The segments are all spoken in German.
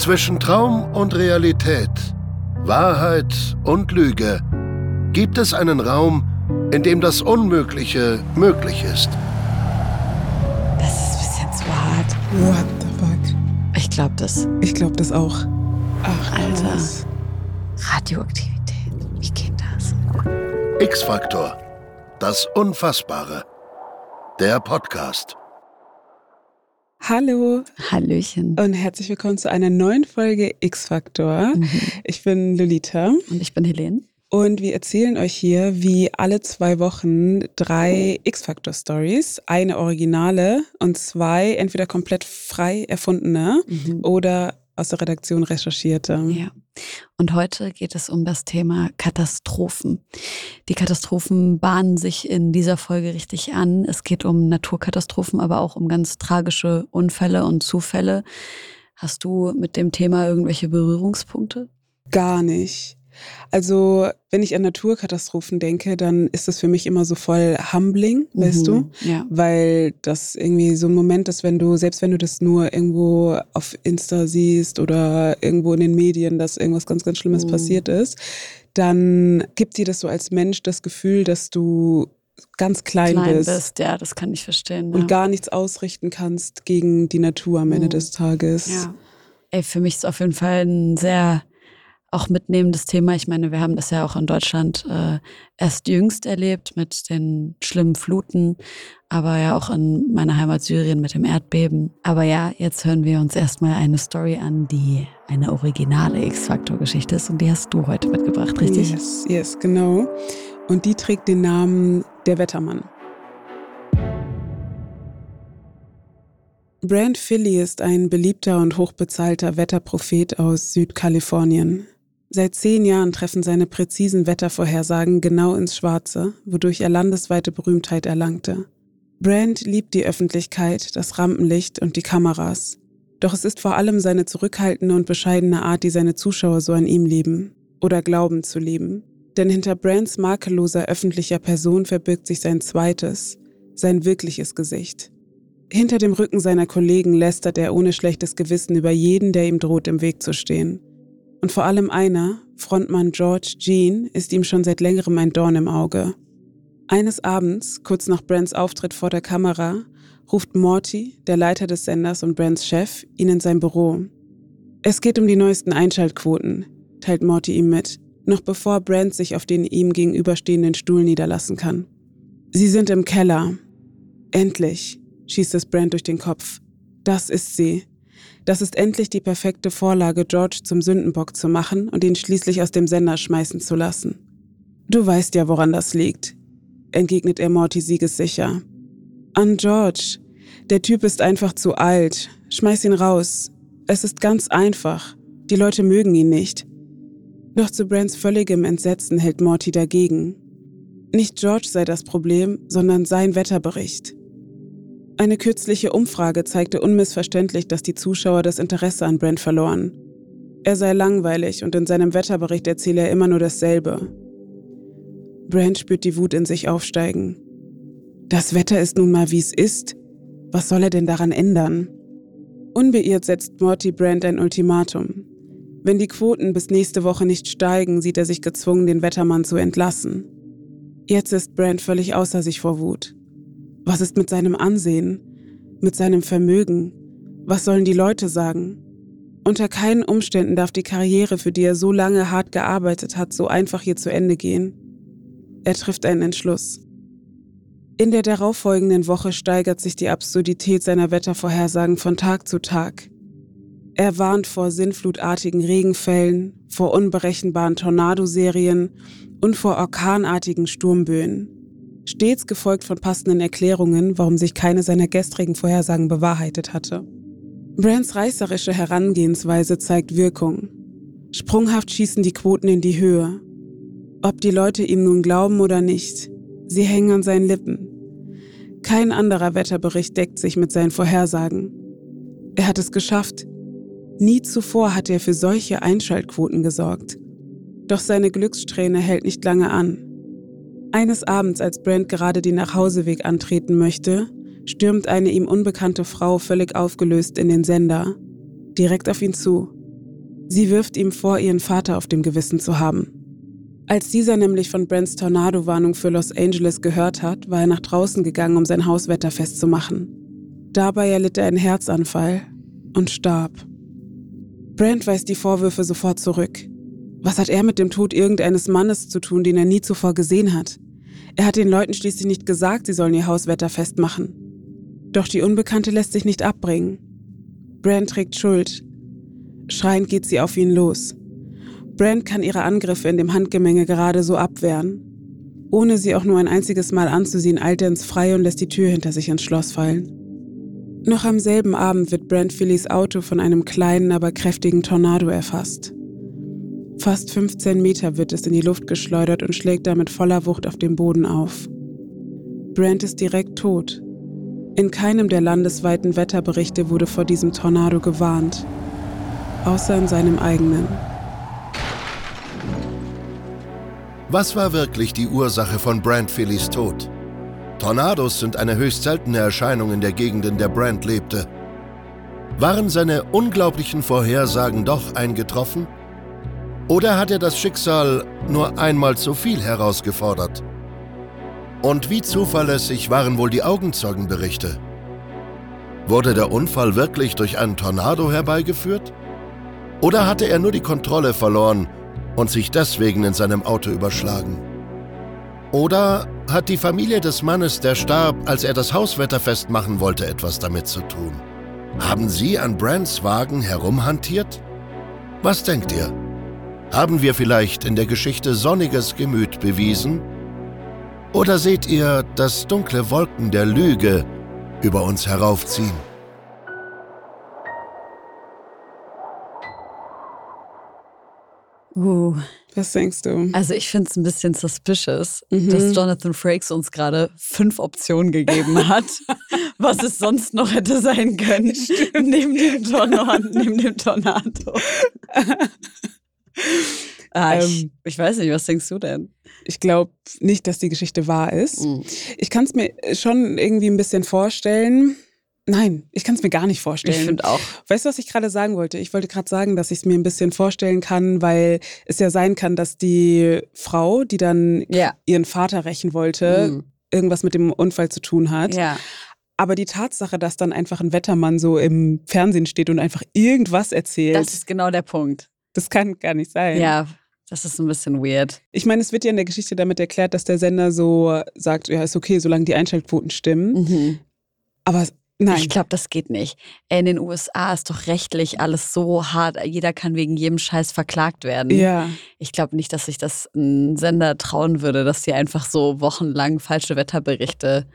Zwischen Traum und Realität, Wahrheit und Lüge gibt es einen Raum, in dem das Unmögliche möglich ist. Das ist ein bisschen zu hart. What the fuck? Ich glaube das. Ich glaube das auch. Ach, Alter. krass. Radioaktivität. Wie geht das? X-Faktor. Das Unfassbare. Der Podcast. Hallo Hallöchen. und herzlich willkommen zu einer neuen Folge X-Faktor. Mhm. Ich bin Lolita Und ich bin Helene. und wir erzählen euch hier wie alle zwei Wochen drei X-Faktor-Stories. Eine originale und zwei entweder komplett frei erfundene oder aus der Redaktion recherchierte. Ja. Und heute geht es um das Thema Katastrophen. Die Katastrophen bahnen sich in dieser Folge richtig an. Es geht um Naturkatastrophen, aber auch um ganz tragische Unfälle und Zufälle. Hast du mit dem Thema irgendwelche Berührungspunkte? Gar nicht. Also, wenn ich an Naturkatastrophen denke, dann ist das für mich immer so voll humbling, weißt du? Mhm. Ja. Weil das irgendwie so ein Moment ist, wenn du, selbst wenn du das nur irgendwo auf Insta siehst oder irgendwo in den Medien, dass irgendwas ganz, ganz Schlimmes Mhm. passiert ist, dann gibt dir das so als Mensch das Gefühl, dass du ganz klein, Klein bist, bist, ja, das kann ich verstehen. und ja. gar nichts ausrichten kannst gegen die Natur am Ende Mhm. des Tages. Ja. Ey, für mich ist auf jeden Fall ein sehr auch mitnehmendes Thema. Ich meine, wir haben das ja auch in Deutschland äh, erst jüngst erlebt mit den schlimmen Fluten, aber ja auch in meiner Heimat Syrien mit dem Erdbeben. Aber ja, jetzt hören wir uns erstmal eine Story an, die eine originale X-Factor-Geschichte ist und die hast du heute mitgebracht, richtig? Yes, yes, genau. Und die trägt den Namen Der Wettermann. Brand Philly ist ein beliebter und hochbezahlter Wetterprophet aus Südkalifornien. Seit zehn Jahren treffen seine präzisen Wettervorhersagen genau ins Schwarze, wodurch er landesweite Berühmtheit erlangte. Brand liebt die Öffentlichkeit, das Rampenlicht und die Kameras. Doch es ist vor allem seine zurückhaltende und bescheidene Art, die seine Zuschauer so an ihm lieben oder glauben zu lieben. Denn hinter Brands makelloser öffentlicher Person verbirgt sich sein zweites, sein wirkliches Gesicht. Hinter dem Rücken seiner Kollegen lästert er ohne schlechtes Gewissen über jeden, der ihm droht, im Weg zu stehen. Und vor allem einer, Frontmann George Jean, ist ihm schon seit längerem ein Dorn im Auge. Eines Abends, kurz nach Brands Auftritt vor der Kamera, ruft Morty, der Leiter des Senders und Brands Chef, ihn in sein Büro. Es geht um die neuesten Einschaltquoten, teilt Morty ihm mit, noch bevor Brand sich auf den ihm gegenüberstehenden Stuhl niederlassen kann. Sie sind im Keller. Endlich, schießt es Brand durch den Kopf. Das ist sie. Das ist endlich die perfekte Vorlage, George zum Sündenbock zu machen und ihn schließlich aus dem Sender schmeißen zu lassen. Du weißt ja, woran das liegt, entgegnet er Morty siegessicher. An George. Der Typ ist einfach zu alt. Schmeiß ihn raus. Es ist ganz einfach. Die Leute mögen ihn nicht. Doch zu Brands völligem Entsetzen hält Morty dagegen. Nicht George sei das Problem, sondern sein Wetterbericht. Eine kürzliche Umfrage zeigte unmissverständlich, dass die Zuschauer das Interesse an Brand verloren. Er sei langweilig und in seinem Wetterbericht erzähle er immer nur dasselbe. Brand spürt die Wut in sich aufsteigen. Das Wetter ist nun mal wie es ist. Was soll er denn daran ändern? Unbeirrt setzt Morty Brand ein Ultimatum. Wenn die Quoten bis nächste Woche nicht steigen, sieht er sich gezwungen, den Wettermann zu entlassen. Jetzt ist Brand völlig außer sich vor Wut. Was ist mit seinem Ansehen? Mit seinem Vermögen? Was sollen die Leute sagen? Unter keinen Umständen darf die Karriere, für die er so lange hart gearbeitet hat, so einfach hier zu Ende gehen. Er trifft einen Entschluss. In der darauffolgenden Woche steigert sich die Absurdität seiner Wettervorhersagen von Tag zu Tag. Er warnt vor sinnflutartigen Regenfällen, vor unberechenbaren Tornadoserien und vor orkanartigen Sturmböen. Stets gefolgt von passenden Erklärungen, warum sich keine seiner gestrigen Vorhersagen bewahrheitet hatte. Brands reißerische Herangehensweise zeigt Wirkung. Sprunghaft schießen die Quoten in die Höhe. Ob die Leute ihm nun glauben oder nicht, sie hängen an seinen Lippen. Kein anderer Wetterbericht deckt sich mit seinen Vorhersagen. Er hat es geschafft. Nie zuvor hatte er für solche Einschaltquoten gesorgt. Doch seine Glückssträhne hält nicht lange an. Eines Abends, als Brent gerade den Nachhauseweg antreten möchte, stürmt eine ihm unbekannte Frau völlig aufgelöst in den Sender, direkt auf ihn zu. Sie wirft ihm vor, ihren Vater auf dem Gewissen zu haben. Als dieser nämlich von Brents Tornado-Warnung für Los Angeles gehört hat, war er nach draußen gegangen, um sein Hauswetter festzumachen. Dabei erlitt er einen Herzanfall und starb. Brent weist die Vorwürfe sofort zurück. Was hat er mit dem Tod irgendeines Mannes zu tun, den er nie zuvor gesehen hat? Er hat den Leuten schließlich nicht gesagt, sie sollen ihr Hauswetter festmachen. Doch die Unbekannte lässt sich nicht abbringen. Brand trägt Schuld. Schreiend geht sie auf ihn los. Brand kann ihre Angriffe in dem Handgemenge gerade so abwehren. Ohne sie auch nur ein einziges Mal anzusehen, eilt er ins Freie und lässt die Tür hinter sich ins Schloss fallen. Noch am selben Abend wird Brand Phillys Auto von einem kleinen, aber kräftigen Tornado erfasst. Fast 15 Meter wird es in die Luft geschleudert und schlägt damit voller Wucht auf den Boden auf. Brand ist direkt tot. In keinem der landesweiten Wetterberichte wurde vor diesem Tornado gewarnt, außer in seinem eigenen. Was war wirklich die Ursache von Brand Phillys Tod? Tornados sind eine höchst seltene Erscheinung in der Gegend, in der Brand lebte. Waren seine unglaublichen Vorhersagen doch eingetroffen? Oder hat er das Schicksal nur einmal zu viel herausgefordert? Und wie zuverlässig waren wohl die Augenzeugenberichte? Wurde der Unfall wirklich durch einen Tornado herbeigeführt? Oder hatte er nur die Kontrolle verloren und sich deswegen in seinem Auto überschlagen? Oder hat die Familie des Mannes, der starb, als er das Hauswetter festmachen wollte, etwas damit zu tun? Haben Sie an Brands Wagen herumhantiert? Was denkt ihr? Haben wir vielleicht in der Geschichte sonniges Gemüt bewiesen? Oder seht ihr, dass dunkle Wolken der Lüge über uns heraufziehen? Uh. Was denkst du? Also ich finde es ein bisschen suspicious, Mhm. dass Jonathan Frakes uns gerade fünf Optionen gegeben hat, was es sonst noch hätte sein können, neben dem, Tornado, neben dem Tornado. ah, ich, Ähm. ich weiß nicht, was denkst du denn? Ich glaube nicht, dass die Geschichte wahr ist. Mhm. Ich kann es mir schon irgendwie ein bisschen vorstellen. Nein, ich kann es mir gar nicht Ich vorstellen. finde auch. Weißt du, was ich gerade sagen wollte? Ich wollte gerade sagen, dass ich es mir ein bisschen vorstellen kann, weil es ja sein kann, dass die Frau, die dann Ja. ihren Vater rächen wollte, Mhm. irgendwas mit dem Unfall zu tun hat. Ja. Aber die Tatsache, dass dann einfach ein Wettermann so im Fernsehen steht und einfach irgendwas erzählt, das, ist genau der Punkt. Kann gar nicht sein. Ja, das ist ein bisschen weird. Ich meine, es wird ja in der Geschichte damit erklärt, dass der Sender so sagt, ja, ist okay, solange die Einschaltquoten stimmen. Mhm. Aber nein. Ich glaube, das geht nicht. In den USA ist doch rechtlich alles so hart. Jeder kann wegen jedem Scheiß verklagt werden. ja. Ich glaube nicht, dass sich das ein Sender trauen würde, dass sie einfach so wochenlang falsche Wetterberichte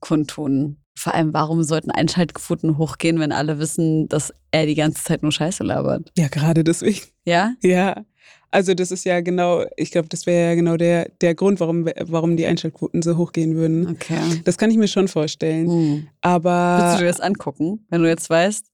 kundtun. Vor allem, warum sollten Einschaltquoten hochgehen, wenn alle wissen, dass er die ganze Zeit nur Scheiße labert? Ja, gerade deswegen. Ja? Ja. Also das ist ja genau, ich glaube, das wäre ja genau der, der Grund, warum, warum die Einschaltquoten so hochgehen würden. Okay. Das kann ich mir schon vorstellen. Hm. Aber du dir das angucken, wenn du jetzt weißt?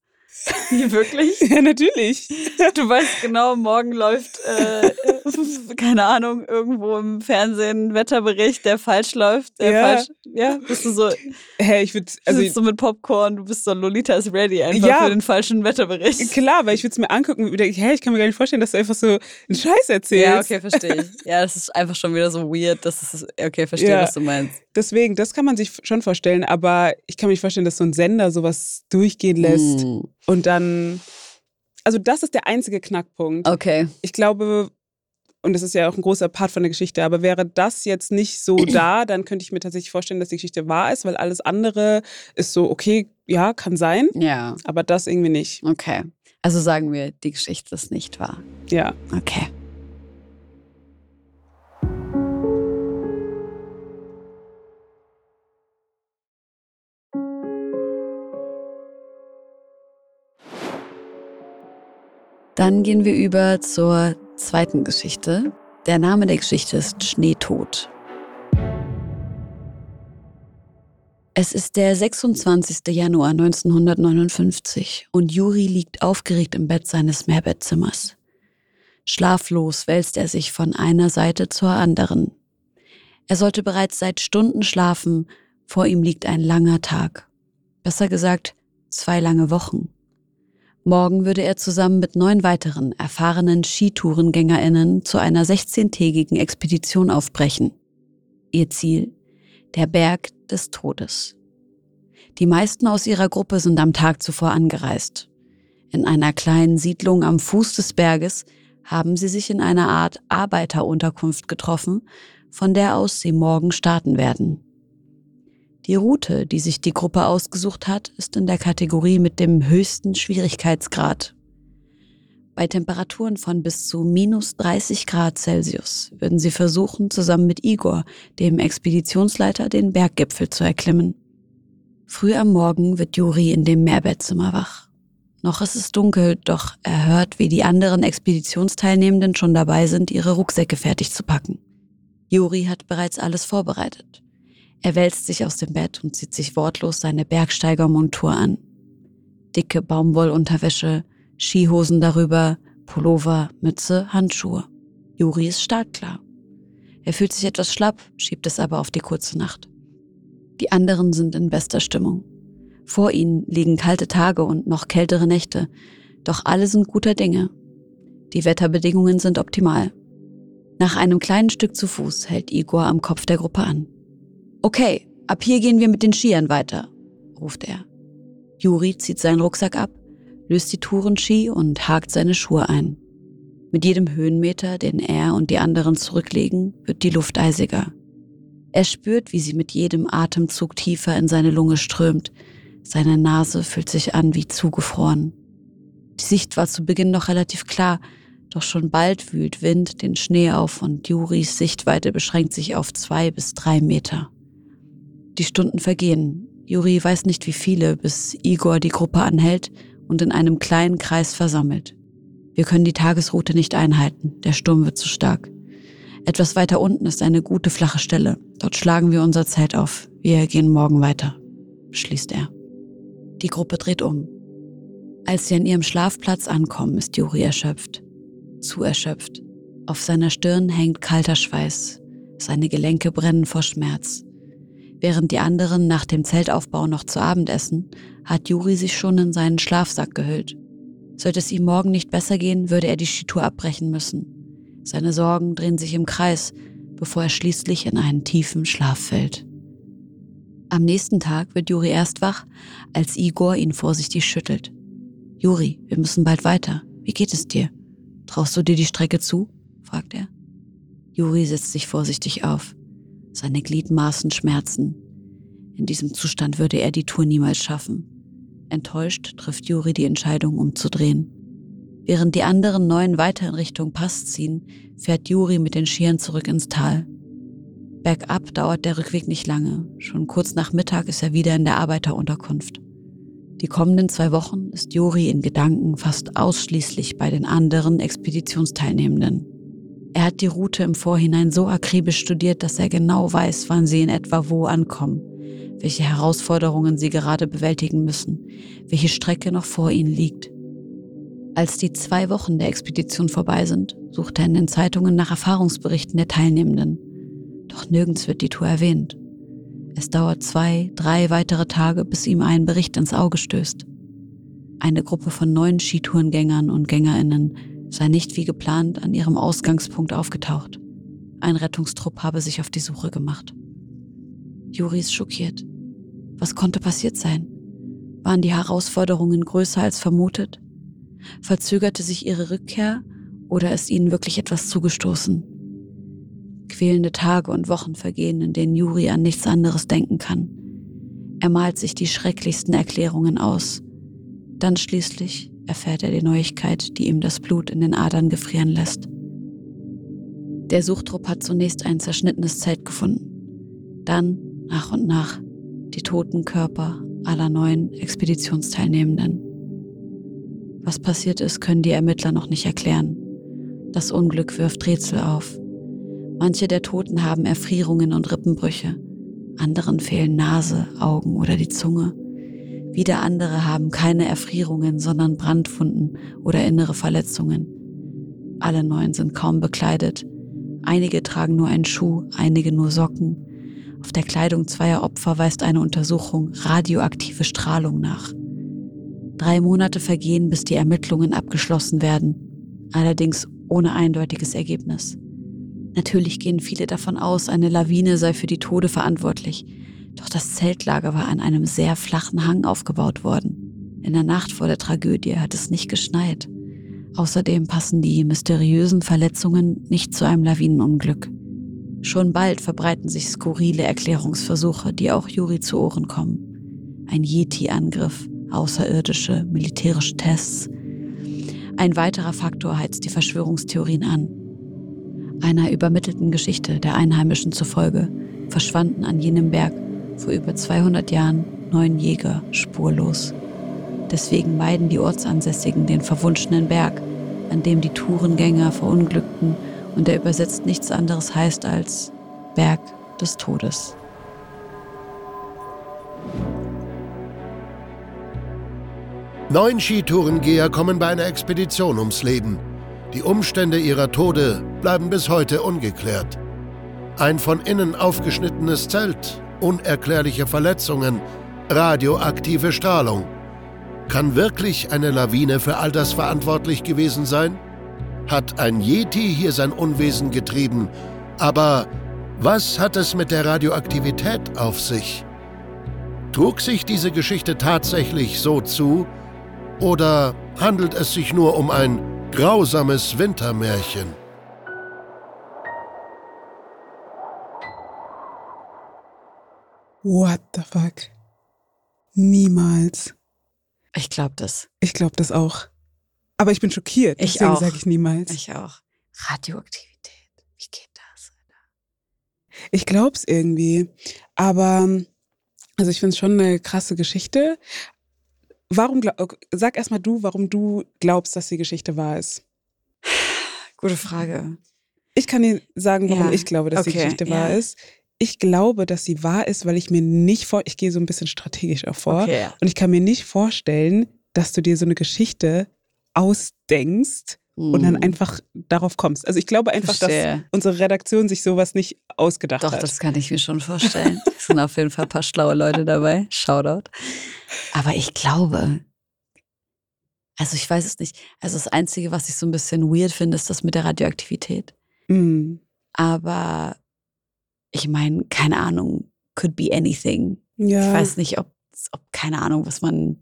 Wie wirklich? ja, natürlich. Du weißt genau, morgen läuft, äh, keine Ahnung, irgendwo im Fernsehen Wetterbericht, der falsch läuft. Der Ja. falsch, ja, bist du so, Hä, ich würde, also, sitzt du mit Popcorn, du bist so, Lolita ist ready einfach Ja. für den falschen Wetterbericht. klar, weil ich würde es mir angucken und denke, hä, ich kann mir gar nicht vorstellen, dass du einfach so einen Scheiß erzählst. Ja, okay, verstehe ich. Ja, das ist einfach schon wieder so weird, dass es, okay, verstehe, Ja. was du meinst. Deswegen, das kann man sich schon vorstellen, aber ich kann mir nicht vorstellen, dass so ein Sender sowas durchgehen lässt Hm. und dann, also das ist der einzige Knackpunkt. Okay. Ich glaube, und das ist ja auch ein großer Part von der Geschichte, aber wäre das jetzt nicht so da, dann könnte ich mir tatsächlich vorstellen, dass die Geschichte wahr ist, weil alles andere ist so, okay, ja, kann sein, Ja, aber das irgendwie nicht. okay. Also sagen wir, die Geschichte ist nicht wahr. Ja. Okay. Dann gehen wir über zur zweiten Geschichte. Der Name der Geschichte ist Schneetod. Es ist der 26. Januar 1959 und Juri liegt aufgeregt im Bett seines Mehrbettzimmers. Schlaflos wälzt er sich von einer Seite zur anderen. Er sollte bereits seit Stunden schlafen, vor ihm liegt ein langer Tag. Besser gesagt, zwei lange Wochen. Morgen würde er zusammen mit neun weiteren erfahrenen Skitourengängerinnen zu einer 16-tägigen Expedition aufbrechen. Ihr Ziel? Der Berg des Todes. Die meisten aus ihrer Gruppe sind am Tag zuvor angereist. In einer kleinen Siedlung am Fuß des Berges haben sie sich in einer Art Arbeiterunterkunft getroffen, von der aus sie morgen starten werden. Die Route, die sich die Gruppe ausgesucht hat, ist in der Kategorie mit dem höchsten Schwierigkeitsgrad. Bei Temperaturen von bis zu minus 30 Grad Celsius würden sie versuchen, zusammen mit Igor, dem Expeditionsleiter, den Berggipfel zu erklimmen. Früh am Morgen wird Juri in dem Mehrbettzimmer wach. Noch ist es dunkel, doch er hört, wie die anderen Expeditionsteilnehmenden schon dabei sind, ihre Rucksäcke fertig zu packen. Juri hat bereits alles vorbereitet. Er wälzt sich aus dem Bett und zieht sich wortlos seine Bergsteigermontur an. Dicke Baumwollunterwäsche, Skihosen darüber, Pullover, Mütze, Handschuhe. Juri ist startklar. Er fühlt sich etwas schlapp, schiebt es aber auf die kurze Nacht. Die anderen sind in bester Stimmung. Vor ihnen liegen kalte Tage und noch kältere Nächte, doch alle sind guter Dinge. Die Wetterbedingungen sind optimal. Nach einem kleinen Stück zu Fuß hält Igor am Kopf der Gruppe an. Okay, ab hier gehen wir mit den Skiern weiter, ruft er. Juri zieht seinen Rucksack ab, löst die Tourenski und hakt seine Schuhe ein. Mit jedem Höhenmeter, den er und die anderen zurücklegen, wird die Luft eisiger. Er spürt, wie sie mit jedem Atemzug tiefer in seine Lunge strömt, seine Nase fühlt sich an wie zugefroren. Die Sicht war zu Beginn noch relativ klar, doch schon bald wühlt Wind den Schnee auf und Juris Sichtweite beschränkt sich auf zwei bis drei Meter. Die Stunden vergehen. Juri weiß nicht wie viele, bis Igor die Gruppe anhält und in einem kleinen Kreis versammelt. Wir können die Tagesroute nicht einhalten, der Sturm wird zu stark. Etwas weiter unten ist eine gute flache Stelle. Dort schlagen wir unser Zelt auf. Wir gehen morgen weiter, beschließt er. Die Gruppe dreht um. Als sie an ihrem Schlafplatz ankommen, ist Juri erschöpft. Zu erschöpft. Auf seiner Stirn hängt kalter Schweiß. Seine Gelenke brennen vor Schmerz. Während die anderen nach dem Zeltaufbau noch zu Abend essen, hat Juri sich schon in seinen Schlafsack gehüllt. Sollte es ihm morgen nicht besser gehen, würde er die Skitour abbrechen müssen. Seine Sorgen drehen sich im Kreis, bevor er schließlich in einen tiefen Schlaf fällt. Am nächsten Tag wird Juri erst wach, als Igor ihn vorsichtig schüttelt. Juri, wir müssen bald weiter. Wie geht es dir? Traust du dir die Strecke zu? fragt er. Juri setzt sich vorsichtig auf. Seine Gliedmaßen schmerzen. In diesem Zustand würde er die Tour niemals schaffen. Enttäuscht trifft Juri die Entscheidung, umzudrehen. Während die anderen neun weiter in Richtung Pass ziehen, fährt Juri mit den Skiern zurück ins Tal. Bergab dauert der Rückweg nicht lange. Schon kurz nach Mittag ist er wieder in der Arbeiterunterkunft. Die kommenden zwei Wochen ist Juri in Gedanken fast ausschließlich bei den anderen Expeditionsteilnehmenden. Er hat die Route im Vorhinein so akribisch studiert, dass er genau weiß, wann sie in etwa wo ankommen, welche Herausforderungen sie gerade bewältigen müssen, welche Strecke noch vor ihnen liegt. Als die zwei Wochen der Expedition vorbei sind, sucht er in den Zeitungen nach Erfahrungsberichten der Teilnehmenden. Doch nirgends wird die Tour erwähnt. Es dauert zwei, drei weitere Tage, bis ihm ein Bericht ins Auge stößt. Eine Gruppe von neun Skitourengängern und Gängerinnen sei nicht wie geplant an ihrem Ausgangspunkt aufgetaucht. Ein Rettungstrupp habe sich auf die Suche gemacht. Juri ist schockiert. Was konnte passiert sein? Waren die Herausforderungen größer als vermutet? Verzögerte sich ihre Rückkehr oder ist ihnen wirklich etwas zugestoßen? Quälende Tage und Wochen vergehen, in denen Juri an nichts anderes denken kann. Er malt sich die schrecklichsten Erklärungen aus. Dann schließlich erfährt er die Neuigkeit, die ihm das Blut in den Adern gefrieren lässt. Der Suchtrupp hat zunächst ein zerschnittenes Zelt gefunden. Dann, nach und nach, die toten Körper aller neuen Expeditionsteilnehmenden. Was passiert ist, können die Ermittler noch nicht erklären. Das Unglück wirft Rätsel auf. Manche der Toten haben Erfrierungen und Rippenbrüche, anderen fehlen Nase, Augen oder die Zunge. Wieder andere haben keine Erfrierungen, sondern Brandwunden oder innere Verletzungen. Alle neun sind kaum bekleidet. Einige tragen nur einen Schuh, einige nur Socken. Auf der Kleidung zweier Opfer weist eine Untersuchung radioaktive Strahlung nach. Drei Monate vergehen, bis die Ermittlungen abgeschlossen werden, allerdings ohne eindeutiges Ergebnis. Natürlich gehen viele davon aus, eine Lawine sei für die Tode verantwortlich, doch das Zeltlager war an einem sehr flachen Hang aufgebaut worden. In der Nacht vor der Tragödie hat es nicht geschneit. Außerdem passen die mysteriösen Verletzungen nicht zu einem Lawinenunglück. Schon bald verbreiten sich skurrile Erklärungsversuche, die auch Juri zu Ohren kommen. Ein Yeti-Angriff, außerirdische, militärische Tests. Ein weiterer Faktor heizt die Verschwörungstheorien an. Einer übermittelten Geschichte der Einheimischen zufolge verschwanden an jenem Berg vor über 200 Jahren neun Jäger spurlos. Deswegen meiden die Ortsansässigen den verwunschenen Berg, an dem die Tourengänger verunglückten und der übersetzt nichts anderes heißt als Berg des Todes. Neun Skitourengeher kommen bei einer Expedition ums Leben. Die Umstände ihrer Tode bleiben bis heute ungeklärt. Ein von innen aufgeschnittenes Zelt, unerklärliche Verletzungen, radioaktive Strahlung. Kann wirklich eine Lawine für all das verantwortlich gewesen sein? Hat ein Yeti hier sein Unwesen getrieben? Aber was hat es mit der Radioaktivität auf sich? Trug sich diese Geschichte tatsächlich so zu? Oder handelt es sich nur um ein grausames Wintermärchen? What the fuck? Niemals. Ich glaube das. Ich glaube das auch. Aber ich bin schockiert. Ich Deswegen sage ich niemals. Ich auch. Radioaktivität. Wie geht das? Ich glaube es irgendwie. Aber, also ich finde es schon eine krasse Geschichte. Warum, glaub, sag erstmal du, warum du glaubst, dass die Geschichte wahr ist. Gute Frage. Ich kann dir sagen, warum Ja, ich glaube, dass die okay, Geschichte ja. wahr ist. Ich glaube, dass sie wahr ist, weil ich mir nicht vor, ich gehe so ein bisschen strategisch auch vor. Okay. Und ich kann mir nicht vorstellen, dass du dir so eine Geschichte ausdenkst und dann Hm. einfach darauf kommst. Also ich glaube einfach, dass Verstehe. unsere Redaktion sich sowas nicht ausgedacht Doch, hat. das kann ich mir schon vorstellen. Es sind auf jeden Fall ein paar schlaue Leute dabei. Shoutout. Aber ich glaube, also ich weiß es nicht. Also das Einzige, was ich so ein bisschen weird finde, ist das mit der Radioaktivität. Mm. Aber ich meine, keine Ahnung, could be anything. Ja. Ich weiß nicht, ob, ob, keine Ahnung, was man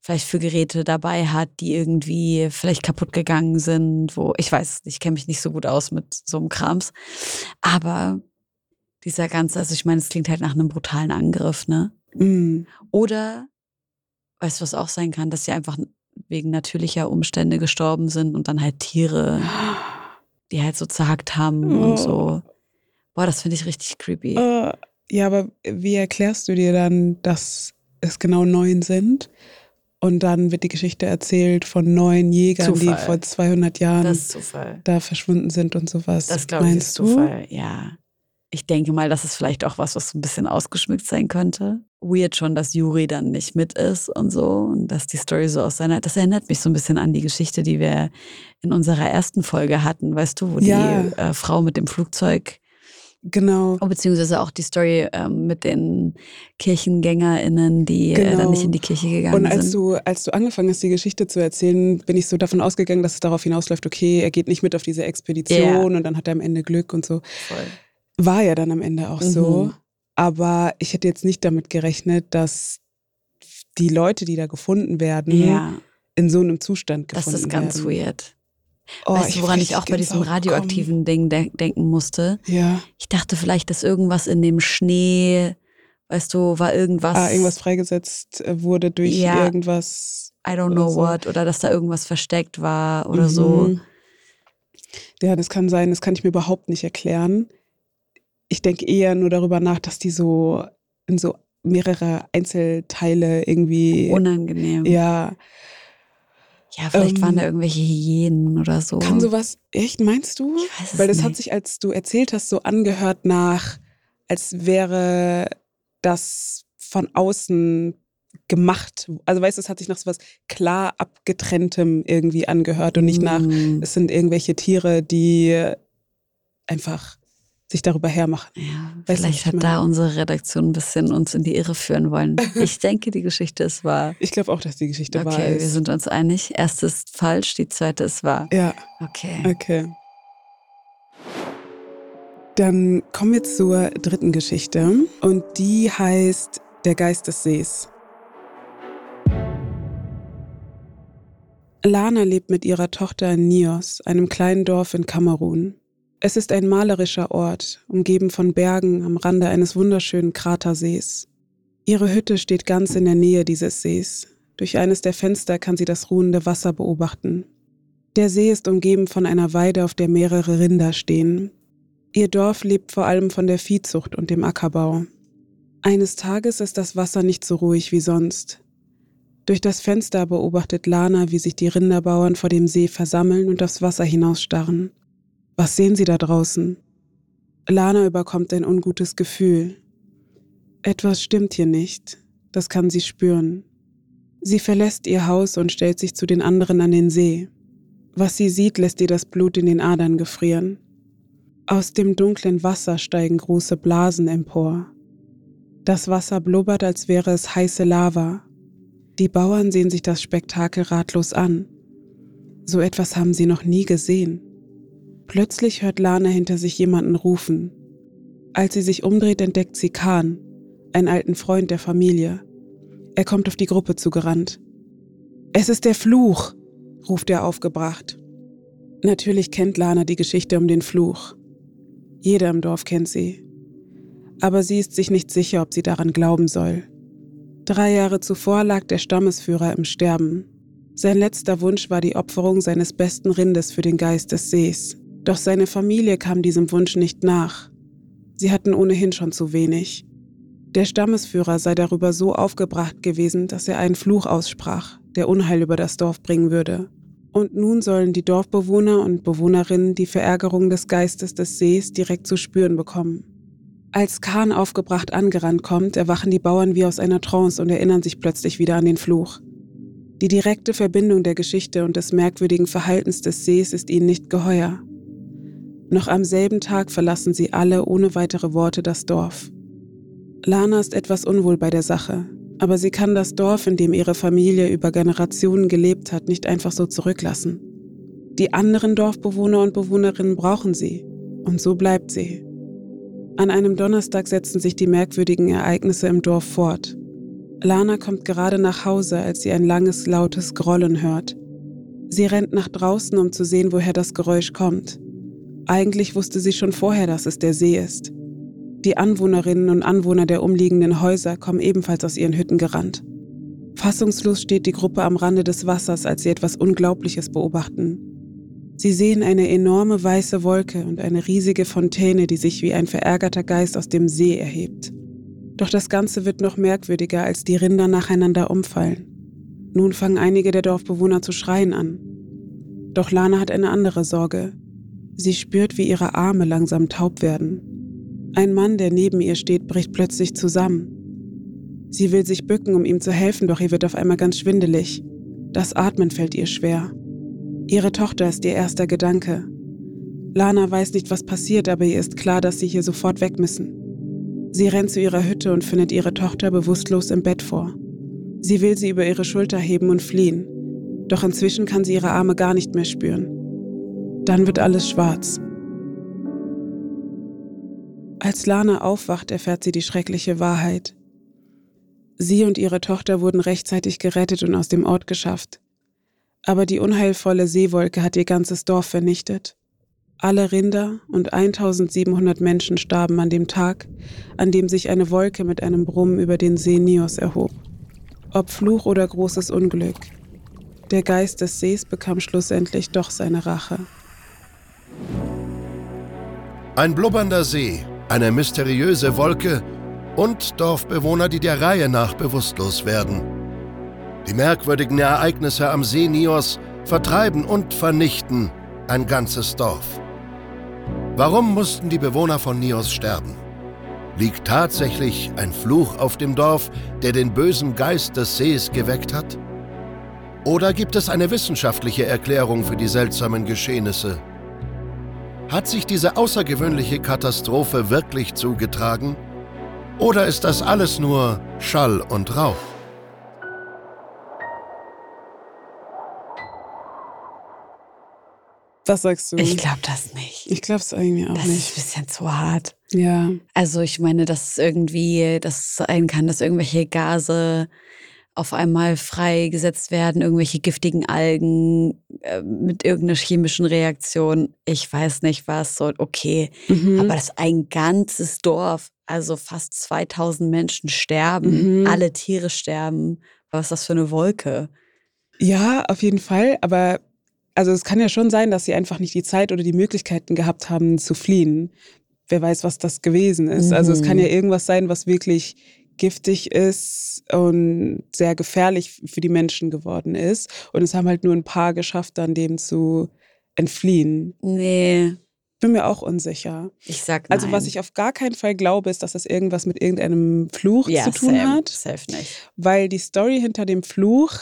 vielleicht für Geräte dabei hat, die irgendwie vielleicht kaputt gegangen sind, wo, ich weiß ich kenne mich nicht so gut aus mit so einem Krams. Aber dieser ganze, also ich meine, es klingt halt nach einem brutalen Angriff, ne? Mm. Oder, weißt du, was auch sein kann, dass sie einfach wegen natürlicher Umstände gestorben sind und dann halt Tiere, die halt so zerhackt haben Oh. und so. Boah, das finde ich richtig creepy. Äh, ja, aber wie erklärst du dir dann, dass es genau neun sind? Und dann wird die Geschichte erzählt von neun Jägern, die Zufall. vor 200 Jahren da verschwunden sind und sowas. Das glaube ich Meinst ist du? Zufall, ja. Ich denke mal, das ist vielleicht auch was, was so ein bisschen ausgeschmückt sein könnte. Weird schon, dass Juri dann nicht mit ist und so und dass die Story so aus seiner. Das erinnert mich so ein bisschen an die Geschichte, die wir in unserer ersten Folge hatten, weißt du, wo Ja. die äh, Frau mit dem Flugzeug, Genau. oh, beziehungsweise auch die Story ähm, mit den KirchengängerInnen, die äh, Genau. dann nicht in die Kirche gegangen Und als sind. du, als du angefangen hast, die Geschichte zu erzählen, bin ich so davon ausgegangen, dass es darauf hinausläuft, okay, er geht nicht mit auf diese Expedition Ja. und dann hat er am Ende Glück und so. Voll. War ja dann am Ende auch so. Mhm. Aber ich hätte jetzt nicht damit gerechnet, dass die Leute, die da gefunden werden, Ja, in so einem Zustand das gefunden ist ganz werden. weird. Oh, weißt du, woran hab ich auch bei diesem radioaktiven Ding de denken musste? Ja. Ich dachte vielleicht, dass irgendwas in dem Schnee, weißt du, war irgendwas, Ah, irgendwas freigesetzt äh, wurde durch Ja. irgendwas. I don't know so. what, oder dass da irgendwas versteckt war oder Mhm. so. Ja, das kann sein, das kann ich mir überhaupt nicht erklären. Ich denke eher nur darüber nach, dass die so in so mehrere Einzelteile irgendwie. Unangenehm. ja, Ja, vielleicht Ähm, waren da irgendwelche Hyänen oder so. kann sowas, echt, meinst du? Ich weiß es Weil das nicht. hat sich, als du erzählt hast, so angehört nach, als wäre das von außen gemacht. Also weißt du, es hat sich nach so was klar abgetrenntem irgendwie angehört und nicht nach, Mm. es sind irgendwelche Tiere, die einfach sich darüber hermachen. Ja, vielleicht hat da unsere Redaktion ein bisschen uns in die Irre führen wollen. Ich denke, die Geschichte ist wahr. Ich glaube auch, dass die Geschichte okay, wahr ist. Okay, wir sind uns einig. Erste ist falsch, die zweite ist wahr. Ja. Okay. Okay. Dann kommen wir zur dritten Geschichte und die heißt Der Geist des Sees. Lana lebt mit ihrer Tochter in Nios, einem kleinen Dorf in Kamerun. Es ist ein malerischer Ort, umgeben von Bergen am Rande eines wunderschönen Kratersees. Ihre Hütte steht ganz in der Nähe dieses Sees. Durch eines der Fenster kann sie das ruhende Wasser beobachten. Der See ist umgeben von einer Weide, auf der mehrere Rinder stehen. Ihr Dorf lebt vor allem von der Viehzucht und dem Ackerbau. Eines Tages ist das Wasser nicht so ruhig wie sonst. Durch das Fenster beobachtet Lana, wie sich die Rinderbauern vor dem See versammeln und aufs Wasser hinausstarren. Was sehen Sie da draußen? Lana überkommt ein ungutes Gefühl. Etwas stimmt hier nicht, das kann sie spüren. Sie verlässt ihr Haus und stellt sich zu den anderen an den See. Was sie sieht, lässt ihr das Blut in den Adern gefrieren. Aus dem dunklen Wasser steigen große Blasen empor. Das Wasser blubbert, als wäre es heiße Lava. Die Bauern sehen sich das Spektakel ratlos an. So etwas haben sie noch nie gesehen. Plötzlich hört Lana hinter sich jemanden rufen. Als sie sich umdreht, entdeckt sie Khan, einen alten Freund der Familie. Er kommt auf die Gruppe zugerannt. Es ist der Fluch, ruft er aufgebracht. Natürlich kennt Lana die Geschichte um den Fluch. Jeder im Dorf kennt sie. Aber sie ist sich nicht sicher, ob sie daran glauben soll. Drei Jahre zuvor lag der Stammesführer im Sterben. Sein letzter Wunsch war die Opferung seines besten Rindes für den Geist des Sees. Doch seine Familie kam diesem Wunsch nicht nach. Sie hatten ohnehin schon zu wenig. Der Stammesführer sei darüber so aufgebracht gewesen, dass er einen Fluch aussprach, der Unheil über das Dorf bringen würde. Und nun sollen die Dorfbewohner und Bewohnerinnen die Verärgerung des Geistes des Sees direkt zu spüren bekommen. Als Kahn aufgebracht angerannt kommt, erwachen die Bauern wie aus einer Trance und erinnern sich plötzlich wieder an den Fluch. Die direkte Verbindung der Geschichte und des merkwürdigen Verhaltens des Sees ist ihnen nicht geheuer. Noch am selben Tag verlassen sie alle ohne weitere Worte das Dorf. Lana ist etwas unwohl bei der Sache, aber sie kann das Dorf, in dem ihre Familie über Generationen gelebt hat, nicht einfach so zurücklassen. Die anderen Dorfbewohner und Bewohnerinnen brauchen sie, und so bleibt sie. An einem Donnerstag setzen sich die merkwürdigen Ereignisse im Dorf fort. Lana kommt gerade nach Hause, als sie ein langes, lautes Grollen hört. Sie rennt nach draußen, um zu sehen, woher das Geräusch kommt. Eigentlich wusste sie schon vorher, dass es der See ist. Die Anwohnerinnen und Anwohner der umliegenden Häuser kommen ebenfalls aus ihren Hütten gerannt. Fassungslos steht die Gruppe am Rande des Wassers, als sie etwas Unglaubliches beobachten. Sie sehen eine enorme weiße Wolke und eine riesige Fontäne, die sich wie ein verärgerter Geist aus dem See erhebt. Doch das Ganze wird noch merkwürdiger, als die Rinder nacheinander umfallen. Nun fangen einige der Dorfbewohner zu schreien an. Doch Lana hat eine andere Sorge. Sie spürt, wie ihre Arme langsam taub werden. Ein Mann, der neben ihr steht, bricht plötzlich zusammen. Sie will sich bücken, um ihm zu helfen, doch ihr wird auf einmal ganz schwindelig. Das Atmen fällt ihr schwer. Ihre Tochter ist ihr erster Gedanke. Lana weiß nicht, was passiert, aber ihr ist klar, dass sie hier sofort weg müssen. Sie rennt zu ihrer Hütte und findet ihre Tochter bewusstlos im Bett vor. Sie will sie über ihre Schulter heben und fliehen, doch inzwischen kann sie ihre Arme gar nicht mehr spüren. Dann wird alles schwarz. Als Lana aufwacht, erfährt sie die schreckliche Wahrheit. Sie und ihre Tochter wurden rechtzeitig gerettet und aus dem Ort geschafft. Aber die unheilvolle Seewolke hat ihr ganzes Dorf vernichtet. Alle Rinder und 1700 Menschen starben an dem Tag, an dem sich eine Wolke mit einem Brummen über den See Nios erhob. Ob Fluch oder großes Unglück, der Geist des Sees bekam schlussendlich doch seine Rache. Ein blubbernder See, eine mysteriöse Wolke und Dorfbewohner, die der Reihe nach bewusstlos werden. Die merkwürdigen Ereignisse am See Nios vertreiben und vernichten ein ganzes Dorf. Warum mussten die Bewohner von Nios sterben? Liegt tatsächlich ein Fluch auf dem Dorf, der den bösen Geist des Sees geweckt hat? Oder gibt es eine wissenschaftliche Erklärung für die seltsamen Geschehnisse Hat sich diese außergewöhnliche Katastrophe wirklich zugetragen? Oder ist das alles nur Schall und Rauch? Was sagst du? Ich glaube das nicht. Ich glaube es irgendwie auch das nicht. ist ein bisschen zu hart. Ja. Also ich meine, dass es irgendwie, dass es sein kann, dass irgendwelche Gase auf einmal freigesetzt werden, irgendwelche giftigen Algen äh, mit irgendeiner chemischen Reaktion. Ich weiß nicht was, so okay. Mhm. Aber dass ein ganzes Dorf, also fast 2000 Menschen sterben, Mhm. alle Tiere sterben. Was ist das für eine Wolke? Ja, auf jeden Fall. Aber also es kann ja schon sein, dass sie einfach nicht die Zeit oder die Möglichkeiten gehabt haben zu fliehen. Wer weiß, was das gewesen ist. Also es kann Mhm. ja irgendwas sein, was wirklich giftig ist und sehr gefährlich für die Menschen geworden ist. Und es haben halt nur ein paar geschafft, dann dem zu entfliehen. Nee, Bin mir auch unsicher. ich sag nein. Also was ich auf gar keinen Fall glaube, ist, dass das irgendwas mit irgendeinem Fluch ja, zu tun safe, hat. Safe nicht. Weil die Story hinter dem Fluch,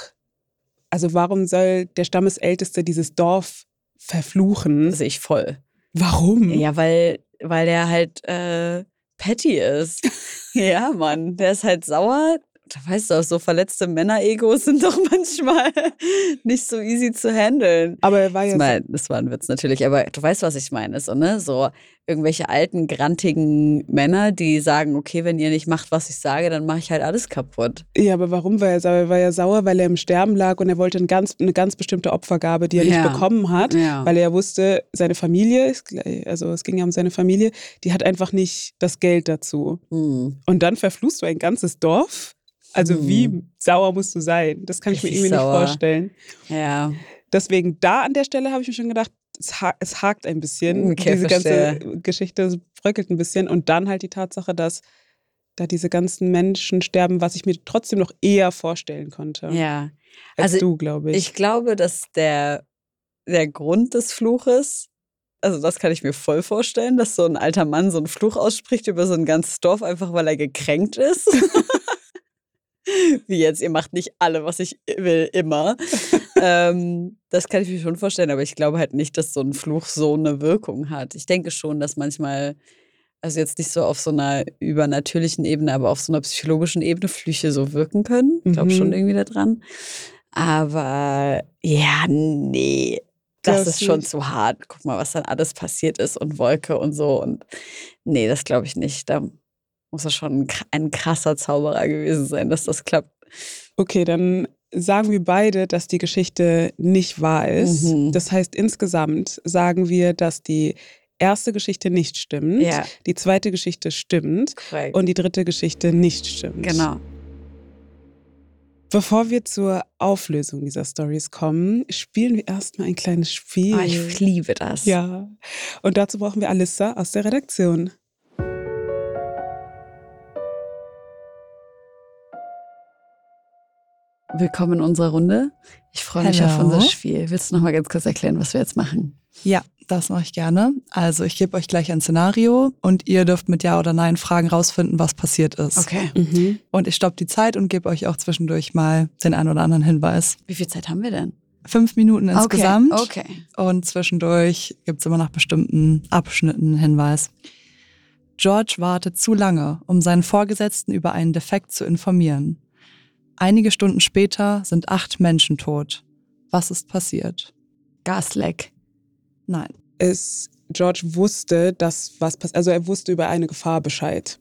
also warum soll der Stammesälteste dieses Dorf verfluchen? Sehe ich voll. Warum? Ja, weil, weil der halt äh, petty ist. ja, Mann. Der ist halt sauer. Da weißt du auch, so verletzte Männer-Egos sind doch manchmal nicht so easy zu handeln. Aber er war Das, ja mal, das war ein Witz natürlich, aber du weißt, was ich meine. So, ne? so irgendwelche alten, grantigen Männer, die sagen, okay, wenn ihr nicht macht, was ich sage, dann mache ich halt alles kaputt. Ja, aber warum war er sauer? Er war ja sauer, weil er im Sterben lag und er wollte ein ganz, eine ganz bestimmte Opfergabe, die er Ja. nicht bekommen hat, Ja. weil er wusste, seine Familie, also es ging ja um seine Familie, die hat einfach nicht das Geld dazu. Hm. Und dann verfluchst du ein ganzes Dorf? Also Hm. wie sauer musst du sein? Das kann ich mir irgendwie sauer. nicht vorstellen. Ja. Deswegen da an der Stelle habe ich mir schon gedacht, es, ha es hakt ein bisschen. Okay, Diese ganze verstehe. Geschichte bröckelt ein bisschen. Und dann halt die Tatsache, dass da diese ganzen Menschen sterben, was ich mir trotzdem noch eher vorstellen konnte. Ja. Als Also du, glaube ich. Ich glaube, dass der, der Grund des Fluches, also das kann ich mir voll vorstellen, dass so ein alter Mann so einen Fluch ausspricht über so ein ganzes Dorf, einfach weil er gekränkt ist. Wie jetzt, ihr macht nicht alle, was ich will, immer. ähm, das kann ich mir schon vorstellen, aber ich glaube halt nicht, dass so ein Fluch so eine Wirkung hat. Ich denke schon, dass manchmal, also jetzt nicht so auf so einer übernatürlichen Ebene, aber auf so einer psychologischen Ebene Flüche so wirken können. Ich glaube Mhm. schon irgendwie daran. Aber ja, nee. Das Glaubst ist schon nicht? zu hart. Guck mal, was dann alles passiert ist und Wolke und so. Und nee, das glaube ich nicht. Da muss er schon ein kr- ein krasser Zauberer gewesen sein, dass das klappt. okay, dann sagen wir beide, dass die Geschichte nicht wahr ist. Mhm. Das heißt, insgesamt sagen wir, dass die erste Geschichte nicht stimmt, Ja, die zweite Geschichte stimmt korrekt. und die dritte Geschichte nicht stimmt. genau. Bevor wir zur Auflösung dieser Stories kommen, spielen wir erstmal ein kleines Spiel. Ah, ich liebe das. ja. Und dazu brauchen wir Alissa aus der Redaktion. Willkommen in unserer Runde. Ich freue mich auf unser Spiel. Willst du noch mal ganz kurz erklären, was wir jetzt machen? Ja, das mache ich gerne. Also ich gebe euch gleich ein Szenario und ihr dürft mit Ja oder Nein Fragen rausfinden, was passiert ist. Okay. Mhm. Und ich stoppe die Zeit und gebe euch auch zwischendurch mal den einen oder anderen Hinweis. Wie viel Zeit haben wir denn? Fünf Minuten insgesamt. Okay. okay. Und zwischendurch gibt's immer nach bestimmten Abschnitten einen Hinweis. George wartet zu lange, um seinen Vorgesetzten über einen Defekt zu informieren. Einige Stunden später sind acht Menschen tot. Was ist passiert? Gasleck. Nein. Es, George wusste, dass was passiert. Also er wusste über eine Gefahr Bescheid.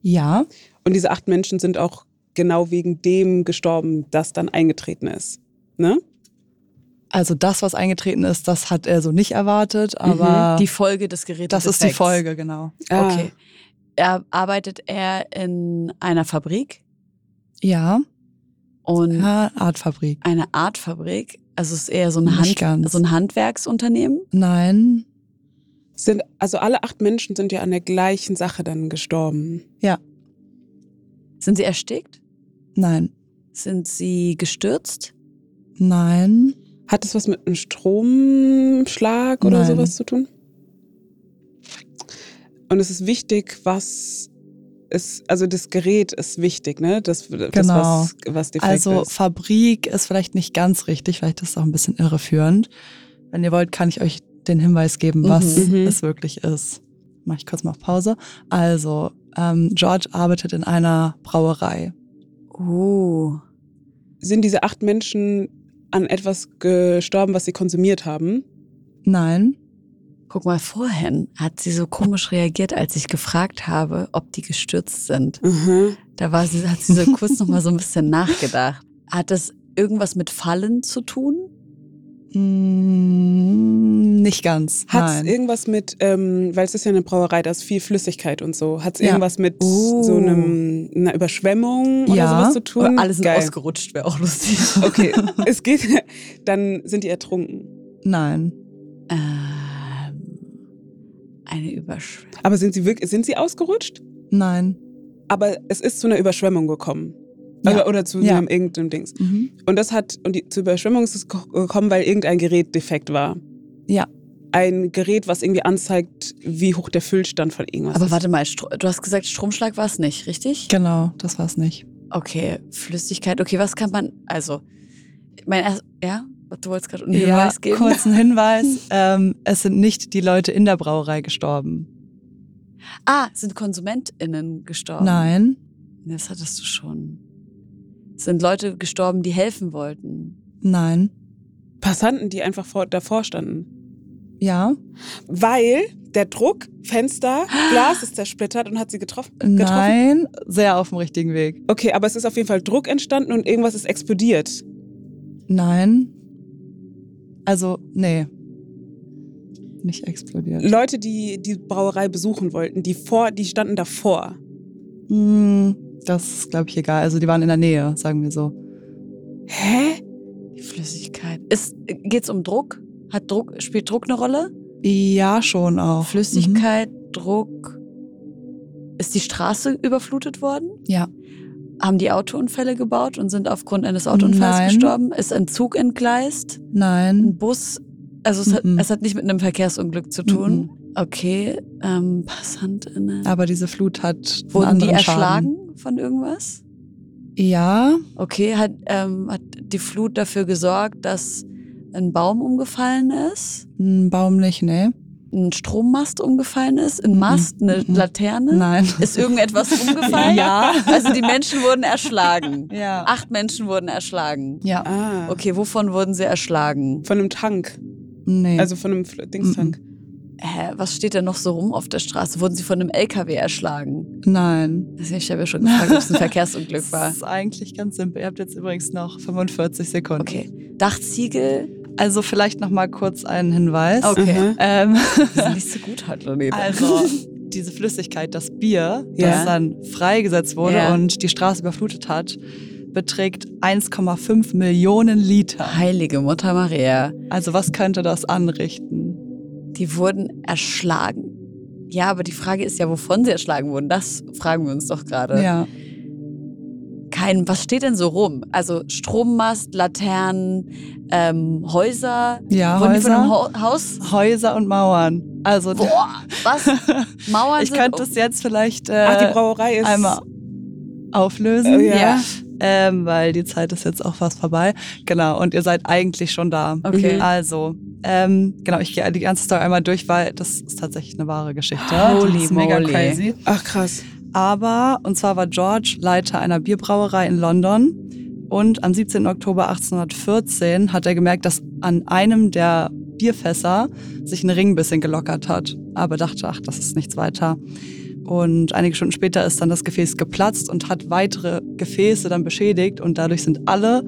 Ja, Und diese acht Menschen sind auch genau wegen dem gestorben, das dann eingetreten ist. Ne? also das, was eingetreten ist, das hat er so nicht erwartet, aber Die Folge des Gerätes. das ist die Folge, genau. Ah, Okay. Er, arbeitet er in einer Fabrik Ja, und ja Artfabrik. eine Art Fabrik. Also es ist eher so ein, Hand, so ein Handwerksunternehmen. Nein, Sind, also alle acht Menschen sind ja an der gleichen Sache dann gestorben. Sind sie erstickt? nein, Sind sie gestürzt? nein, Hat es was mit einem Stromschlag oder Nein. sowas zu tun? Und es ist wichtig, was ist, also das Gerät ist wichtig, ne? Das, das Genau. was, was defekt Also ist. Fabrik ist vielleicht nicht ganz richtig, vielleicht ist es auch ein bisschen irreführend. Wenn ihr wollt, kann ich euch den Hinweis geben, was Mhm. es wirklich ist. Mach ich kurz mal auf Pause. Also, ähm, George arbeitet in einer Brauerei. Uh. Sind diese acht Menschen an etwas gestorben, was sie konsumiert haben? Nein. Guck mal, vorhin hat sie so komisch reagiert, als ich gefragt habe, ob die gestürzt sind. Mhm. Da war sie, hat sie so kurz noch mal so ein bisschen nachgedacht. Hat das irgendwas mit Fallen zu tun? Mm, nicht ganz. Hat es irgendwas mit, ähm, weil es ist ja eine Brauerei, da ist viel Flüssigkeit und so. Hat es Ja. irgendwas mit Oh. so einem, einer Überschwemmung oder Ja. sowas zu tun? Oder alle sind Geil. ausgerutscht, wäre auch lustig. Okay, es geht, dann sind die ertrunken. Nein. Ähm, eine Überschwemmung. Aber sind sie wirklich, sind sie ausgerutscht? Nein. Aber es ist zu einer Überschwemmung gekommen. Ja. Oder, oder zu Ja. einem irgendeinem Dings. Mhm. Und das hat, und die, zur Überschwemmung ist es ko- gekommen, weil irgendein Gerät defekt war. Ja. Ein Gerät, was irgendwie anzeigt, wie hoch der Füllstand von irgendwas Aber ist. warte mal, Stro du hast gesagt, Stromschlag war es nicht, richtig? Genau, das war's nicht. Okay, Flüssigkeit. Okay, was kann man, also, mein erst, ja, du wolltest gerade einen Ja, Hinweis geben? kurzen Hinweis. ähm, es sind nicht die Leute in der Brauerei gestorben. Ah, sind KonsumentInnen gestorben? Nein. Das hattest du schon. Sind Leute gestorben, die helfen wollten? Nein. Passanten, die einfach vor, davor standen. Ja. Weil der Druck, Fenster, Glas ist zersplittert und hat sie getroffen. getroffen. Nein. Sehr auf dem richtigen Weg. Okay, aber es ist auf jeden Fall Druck entstanden und irgendwas ist explodiert. Nein. Also, nee. Nicht explodiert. Leute, die die Brauerei besuchen wollten, die vor, die standen davor. Hm, das ist, glaube ich, egal. Also, die waren in der Nähe, sagen wir so. Hä? Die Flüssigkeit. Ist, geht's um Druck? Hat Druck, spielt Druck eine Rolle? Ja, schon auch. Flüssigkeit, Druck. Ist die Straße überflutet worden? Mhm. Ja. Haben die Autounfälle gebaut und sind aufgrund eines Autounfalls Nein. gestorben? Ist ein Zug entgleist? Nein. Ein Bus? Also es, hat, Mhm. es hat nicht mit einem Verkehrsunglück zu tun. Okay, ähm, PassantInnen. Aber diese Flut hat Wurden die erschlagen von irgendwas? Schaden. Ja. Okay, hat, ähm, hat die Flut dafür gesorgt, dass ein Baum umgefallen ist? Ein Baum nicht, nee. Ein Strommast umgefallen ist? Ein Mhm. Mast? Eine Mhm. Laterne? Nein. Ist irgendetwas umgefallen? Ja. Also die Menschen wurden erschlagen. Ja. Acht Menschen wurden erschlagen. Ja. Ah. Okay, wovon wurden sie erschlagen? Von einem Tank. Nee. Also von einem Fl- Dingstank. Hä, was steht denn noch so rum auf der Straße? Wurden sie von einem LKW erschlagen? Nein. Ich habe ja schon gefragt, ob es ein Verkehrsunglück Das war. ist eigentlich ganz simpel. Ihr habt jetzt übrigens noch 45 Sekunden. Okay. Dachziegel? Also vielleicht noch mal kurz einen Hinweis. Okay. Aha. Ähm, Das ist nicht so gut heute, also diese Flüssigkeit, das Bier, Ja. das dann freigesetzt wurde Ja. und die Straße überflutet hat, beträgt 1,5 Millionen Liter. Heilige Mutter Maria. Also was könnte das anrichten? Die wurden erschlagen. Ja, aber die Frage ist ja, wovon sie erschlagen wurden. Das fragen wir uns doch gerade. Ja. Kein, was steht denn so rum? Also Strommast, Laternen, ähm, Häuser. Ja, Wurden die von einem Häuser, Haus? Häuser und Mauern. Also Boah, was? Mauern ich sind könnte es jetzt vielleicht äh, Ach, die Brauerei ist. einmal auflösen. Äh, ja. Ja. Ähm, weil die Zeit ist jetzt auch fast vorbei. Genau, und ihr seid eigentlich schon da. Okay. Also, ähm, genau, ich gehe die ganze Story einmal durch, weil das ist tatsächlich eine wahre Geschichte. Holy das ist mega moly. crazy. Ach krass. Aber, und zwar war George Leiter einer Bierbrauerei in London. Und am 17. Oktober 1814 hat er gemerkt, dass an einem der Bierfässer sich ein Ring ein bisschen gelockert hat. Aber dachte, ach, das ist nichts weiter. Und einige Stunden später ist dann das Gefäß geplatzt und hat weitere Gefäße dann beschädigt. Und dadurch sind alle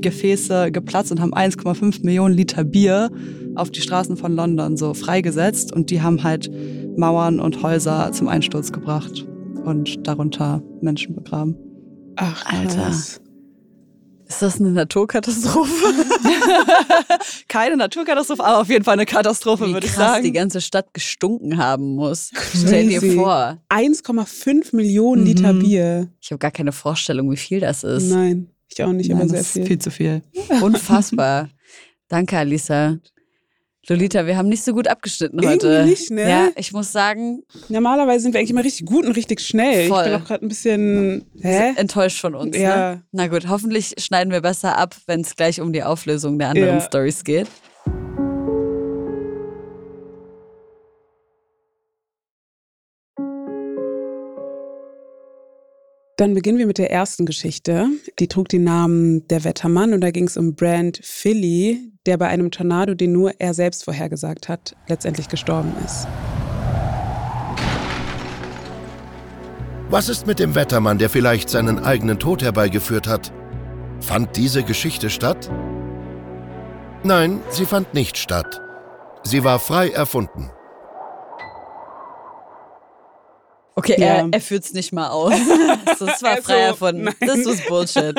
Gefäße geplatzt und haben 1,5 Millionen Liter Bier auf die Straßen von London so freigesetzt. Und die haben halt Mauern und Häuser zum Einsturz gebracht und darunter Menschen begraben. Ach Alter. krass. Ist das eine Naturkatastrophe? Keine Naturkatastrophe, aber auf jeden Fall eine Katastrophe, Wie würde ich krass sagen. die ganze Stadt gestunken haben muss. Stell dir Crazy. vor. 1,5 Millionen Liter Mhm. Bier. Ich habe gar keine Vorstellung, wie viel das ist. Nein, ich auch nicht, Nein, aber sehr das ist viel. viel zu viel. Unfassbar. Danke, Alisa. Lolita, wir haben nicht so gut abgeschnitten heute. Irgendwie nicht, ne? Ja, ich muss sagen, Normalerweise sind wir eigentlich immer richtig gut und richtig schnell. Voll. Ich bin auch gerade ein bisschen. Hä? enttäuscht von uns. Ne? Ja. Na gut, hoffentlich schneiden wir besser ab, wenn es gleich um die Auflösung der anderen Ja. Stories geht. Dann beginnen wir mit der ersten Geschichte. Die trug den Namen Der Wettermann und da ging es um Brand Philly, der bei einem Tornado, den nur er selbst vorhergesagt hat, letztendlich gestorben ist. Was ist mit dem Wettermann, der vielleicht seinen eigenen Tod herbeigeführt hat? Fand diese Geschichte statt? Nein, sie fand nicht statt. Sie war frei erfunden. Okay, Ja. er, er führt es nicht mal aus. Das war Also, frei erfunden. nein. Das was Bullshit.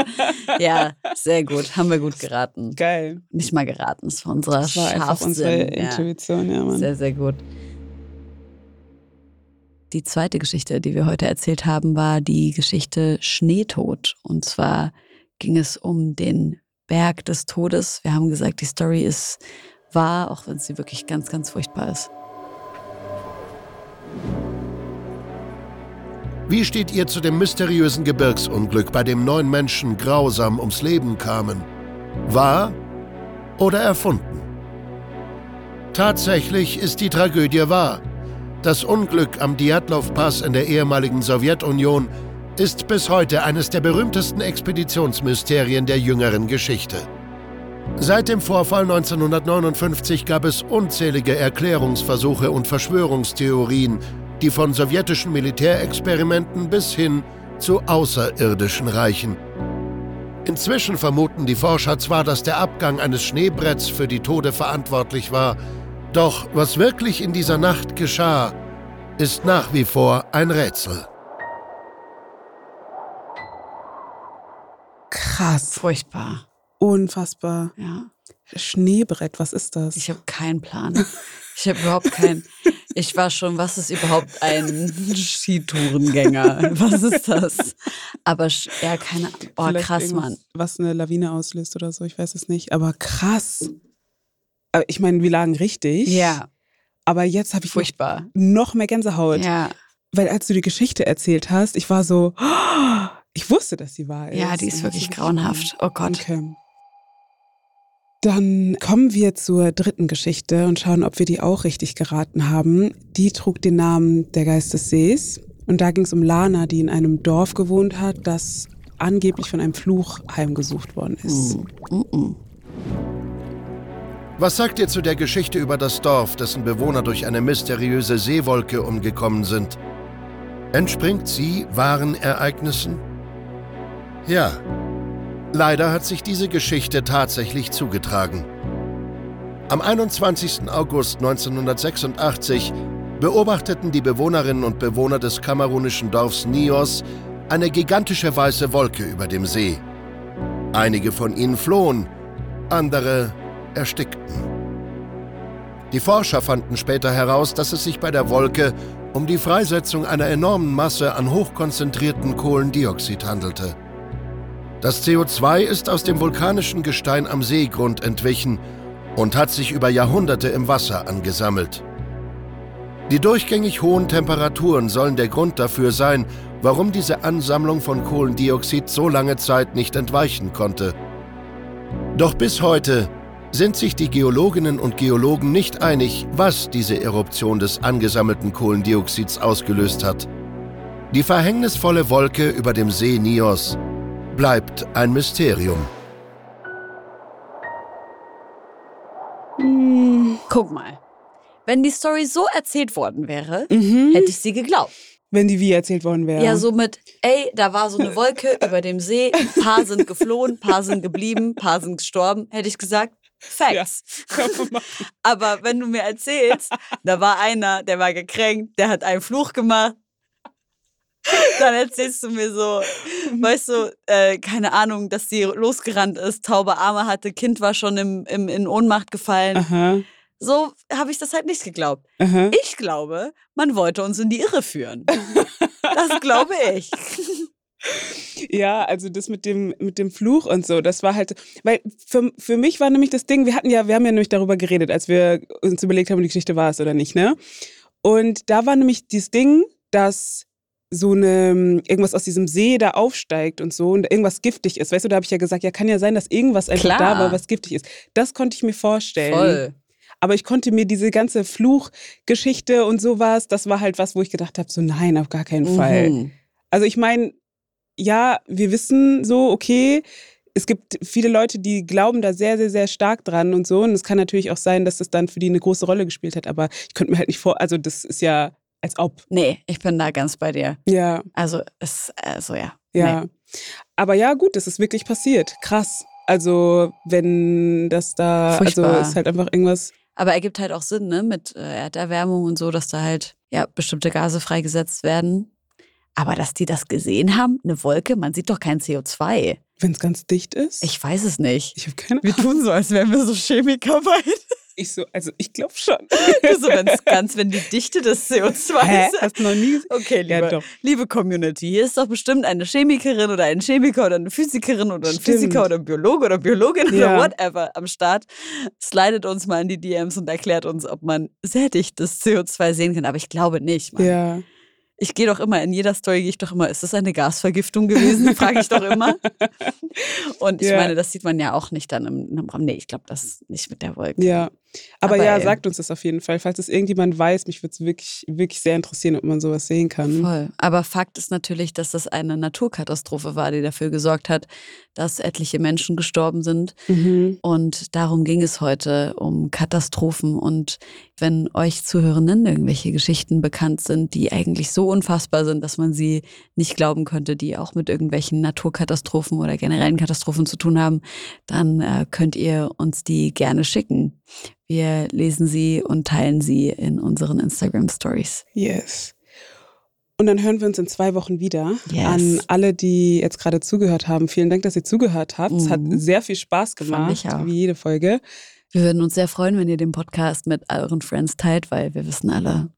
Ja, sehr gut. Haben wir gut geraten. Geil. Nicht mal geraten, es war unser Das war unsere Scharfsinn. Ja. Intuition, ja, Mann. Sehr, sehr gut. Die zweite Geschichte, die wir heute erzählt haben, war die Geschichte Schneetod. Und zwar ging es um den Berg des Todes. Wir haben gesagt, die Story ist wahr, auch wenn sie wirklich ganz, ganz furchtbar ist. Wie steht ihr zu dem mysteriösen Gebirgsunglück, bei dem neun Menschen grausam ums Leben kamen? Wahr oder erfunden? Tatsächlich ist die Tragödie wahr. Das Unglück am Djatlov-Pass in der ehemaligen Sowjetunion ist bis heute eines der berühmtesten Expeditionsmysterien der jüngeren Geschichte. Seit dem Vorfall 1959 gab es unzählige Erklärungsversuche und Verschwörungstheorien, die von sowjetischen Militärexperimenten bis hin zu Außerirdischen reichen. Inzwischen vermuten die Forscher zwar, dass der Abgang eines Schneebretts für die Tode verantwortlich war, doch was wirklich in dieser Nacht geschah, ist nach wie vor ein Rätsel. Krass. Furchtbar. Unfassbar. Ja. Schneebrett, was ist das? Ich habe keinen Plan. Ich habe überhaupt keinen. Ich war schon, was ist überhaupt ein Skitourengänger? Was ist das? Aber ja, keine Ahnung. Oh, Vielleicht krass, Mann. Was eine Lawine auslöst oder so, ich weiß es nicht. Aber krass. Aber ich meine, wir lagen richtig. Ja, Aber jetzt habe ich noch, furchtbar. noch mehr Gänsehaut. Ja, Weil als du die Geschichte erzählt hast, ich war so, ich wusste, dass sie wahr ist. ja, die ist wirklich grauenhaft. Oh Gott. Okay. Dann kommen wir zur dritten Geschichte und schauen, ob wir die auch richtig geraten haben. Die trug den Namen Der Geist des Sees. Und da ging es um Lana, die in einem Dorf gewohnt hat, das angeblich von einem Fluch heimgesucht worden ist. Mm, mm. Was sagt ihr zu der Geschichte über das Dorf, dessen Bewohner durch eine mysteriöse Seewolke umgekommen sind? Entspringt sie wahren Ereignissen? Ja. Leider hat sich diese Geschichte tatsächlich zugetragen. Am 21. August 1986 beobachteten die Bewohnerinnen und Bewohner des kamerunischen Dorfs Nios eine gigantische weiße Wolke über dem See. Einige von ihnen flohen, andere erstickten. Die Forscher fanden später heraus, dass es sich bei der Wolke um die Freisetzung einer enormen Masse an hochkonzentrierten Kohlendioxid handelte. Das CO2 ist aus dem vulkanischen Gestein am Seegrund entwichen und hat sich über Jahrhunderte im Wasser angesammelt. Die durchgängig hohen Temperaturen sollen der Grund dafür sein, warum diese Ansammlung von Kohlendioxid so lange Zeit nicht entweichen konnte. Doch bis heute sind sich die Geologinnen und Geologen nicht einig, was diese Eruption des angesammelten Kohlendioxids ausgelöst hat. Die verhängnisvolle Wolke über dem See Nios bleibt ein Mysterium. Mhm. Guck mal. Wenn die Story so erzählt worden wäre, Mhm. hätte ich sie geglaubt. Wenn die wie erzählt worden wäre. Ja, so mit, ey, da war so eine Wolke über dem See, ein paar sind geflohen, ein paar sind geblieben, ein paar sind gestorben, hätte ich gesagt, Facts. Machen. Aber wenn du mir erzählst, da war einer, der war gekränkt, der hat einen Fluch gemacht, dann erzählst du mir so, weißt du, äh, keine Ahnung, dass sie losgerannt ist, taube Arme hatte, Kind war schon im, im, in Ohnmacht gefallen. Aha, So habe ich das halt nicht geglaubt. aha. Ich glaube, man wollte uns in die Irre führen. Das glaube ich. Ja, also das mit dem, mit dem Fluch und so, das war halt, weil für, für mich war nämlich das Ding, wir hatten ja, wir haben ja nämlich darüber geredet, als wir uns überlegt haben, die Geschichte war es oder nicht, ne? Und da war nämlich dieses Ding, dass so eine, irgendwas aus diesem See da aufsteigt und so und irgendwas giftig ist. Weißt du, da habe ich ja gesagt, ja, kann ja sein, dass irgendwas einfach Klar. da war, was giftig ist. Das konnte ich mir vorstellen. Voll. Aber ich konnte mir diese ganze Fluchgeschichte und sowas, das war halt was, wo ich gedacht habe, so nein, auf gar keinen Fall. Mhm. Also ich meine, ja, wir wissen so, okay, es gibt viele Leute, die glauben da sehr, sehr, sehr stark dran und so. Und es kann natürlich auch sein, dass das dann für die eine große Rolle gespielt hat. Aber ich könnte mir halt nicht vor, also das ist ja als ob. Nee, ich bin da ganz bei dir. Ja. Also, es, also ja. Ja. Nee. Aber ja, gut, das ist wirklich passiert. Krass. Also, wenn das da, also Furchtbar. also ist halt einfach irgendwas. Aber ergibt halt auch Sinn, ne, mit äh, Erderwärmung und so, dass da halt ja bestimmte Gase freigesetzt werden. Aber dass die das gesehen haben, eine Wolke, man sieht doch kein CO2. Wenn es ganz dicht ist? Ich weiß es nicht. Ich habe keine Ahnung. Wir tun so, als wären wir so Chemiker beide. Ich so, also ich glaube schon. so, wenn's ganz, wenn die Dichte des CO2 Hä? Hast du noch nie gesehen? Okay, liebe, ja, liebe Community, hier ist doch bestimmt eine Chemikerin oder ein Chemiker oder eine Physikerin oder ein Stimmt. Physiker oder ein Biologe oder Biologin ja. oder whatever am Start. Slidet uns mal in die DMs und erklärt uns, ob man sehr dichtes CO2 sehen kann. Aber ich glaube nicht. Mann. Ja. Ich gehe doch immer, in jeder Story gehe ich doch immer, ist das eine Gasvergiftung gewesen? Frage ich doch immer. Und ich ja. meine, das sieht man ja auch nicht dann im, im Raum. Nee, ich glaube, das nicht mit der Wolke. Ja. Aber, Aber ja, ey. sagt uns das auf jeden Fall. Falls es irgendjemand weiß, mich würde es wirklich, wirklich sehr interessieren, ob man sowas sehen kann. Voll. Aber Fakt ist natürlich, dass das eine Naturkatastrophe war, die dafür gesorgt hat, dass etliche Menschen gestorben sind. Mhm. Und darum ging es heute, um Katastrophen. Und wenn euch Zuhörenden irgendwelche Geschichten bekannt sind, die eigentlich so unfassbar sind, dass man sie nicht glauben könnte, die auch mit irgendwelchen Naturkatastrophen oder generellen Katastrophen zu tun haben, dann äh, könnt ihr uns die gerne schicken. Wir lesen sie und teilen sie in unseren Instagram Stories. Yes. Und dann hören wir uns in zwei Wochen wieder. Yes. An alle, die jetzt gerade zugehört haben. Vielen Dank, dass ihr zugehört habt. Mhm. Es hat mhm. sehr viel Spaß gemacht, wie jede Folge. Wir würden uns sehr freuen, wenn ihr den Podcast mit euren Friends teilt, weil wir wissen alle,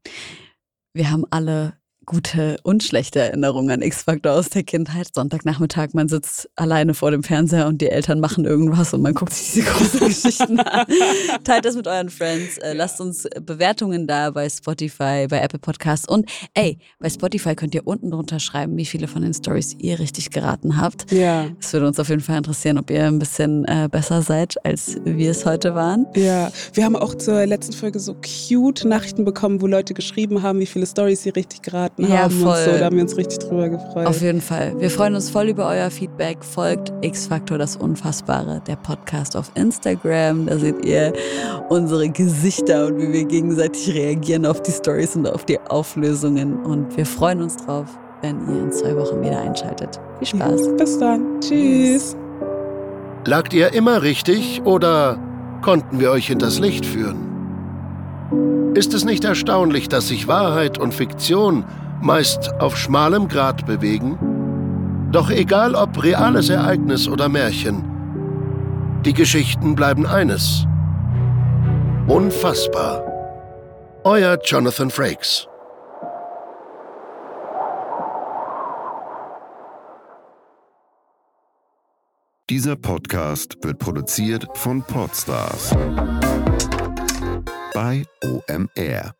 wir haben alle gute und schlechte Erinnerungen an X-Factor aus der Kindheit. Sonntagnachmittag, man sitzt alleine vor dem Fernseher und die Eltern machen irgendwas und man guckt sich diese großen Geschichten an. Teilt das mit euren Friends. Äh, lasst uns Bewertungen da bei Spotify, bei Apple Podcasts. Und ey, bei Spotify könnt ihr unten drunter schreiben, wie viele von den Stories ihr richtig geraten habt. Ja. Es würde uns auf jeden Fall interessieren, ob ihr ein bisschen äh, besser seid, als wir es heute waren. Ja, wir haben auch zur letzten Folge so cute Nachrichten bekommen, wo Leute geschrieben haben, wie viele Stories sie richtig geraten Nachrichten ja, haben voll. und so. Da haben wir uns richtig drüber gefreut. Auf jeden Fall. Wir freuen uns voll über euer Feedback. Folgt X-Factor das Unfassbare, der Podcast auf Instagram. Da seht ihr unsere Gesichter und wie wir gegenseitig reagieren auf die Stories und auf die Auflösungen. Und wir freuen uns drauf, wenn ihr in zwei Wochen wieder einschaltet. Viel Spaß. Ja, bis dann. Tschüss. Lagt ihr immer richtig oder konnten wir euch hinters Licht führen? Ist es nicht erstaunlich, dass sich Wahrheit und Fiktion meist auf schmalem Grat bewegen? Doch egal ob reales Ereignis oder Märchen, die Geschichten bleiben eines. Unfassbar. Euer Jonathan Frakes. Dieser Podcast wird produziert von Podstars bei OMR.